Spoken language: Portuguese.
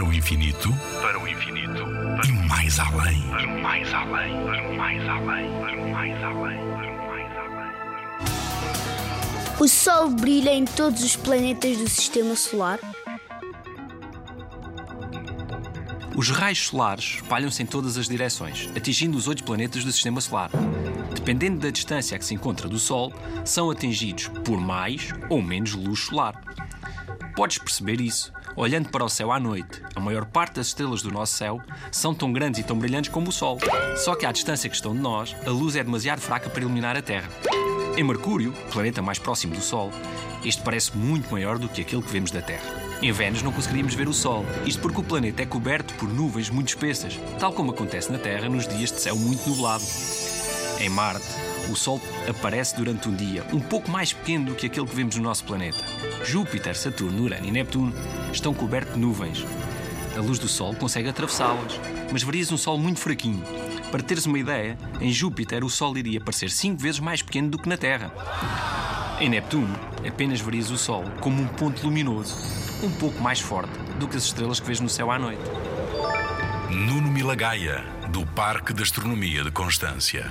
Para o infinito, para o infinito, e mais além. para o mais além, para o mais além, para o mais além, para o mais além. O Sol brilha em todos os planetas do Sistema Solar? Os raios solares espalham-se em todas as direções, atingindo os oito planetas do Sistema Solar. Dependendo da distância a que se encontra do Sol, são atingidos por mais ou menos luz solar. Podes perceber isso olhando para o céu à noite. A maior parte das estrelas do nosso céu são tão grandes e tão brilhantes como o Sol. Só que à distância que estão de nós, a luz é demasiado fraca para iluminar a Terra. Em Mercúrio, planeta mais próximo do Sol, este parece muito maior do que aquele que vemos da Terra. Em Vênus não conseguiríamos ver o Sol, isto porque o planeta é coberto por nuvens muito espessas, tal como acontece na Terra nos dias de céu muito nublado. Em Marte, o Sol aparece durante um dia um pouco mais pequeno do que aquele que vemos no nosso planeta. Júpiter, Saturno, Urano e Neptuno estão cobertos de nuvens. A luz do Sol consegue atravessá-las, mas verias um Sol muito fraquinho. Para teres uma ideia, em Júpiter o Sol iria parecer cinco vezes mais pequeno do que na Terra. Em Neptuno, apenas verias o Sol como um ponto luminoso, um pouco mais forte do que as estrelas que vês no céu à noite. Nuno Milagaya, do Parque de Astronomia de Constância.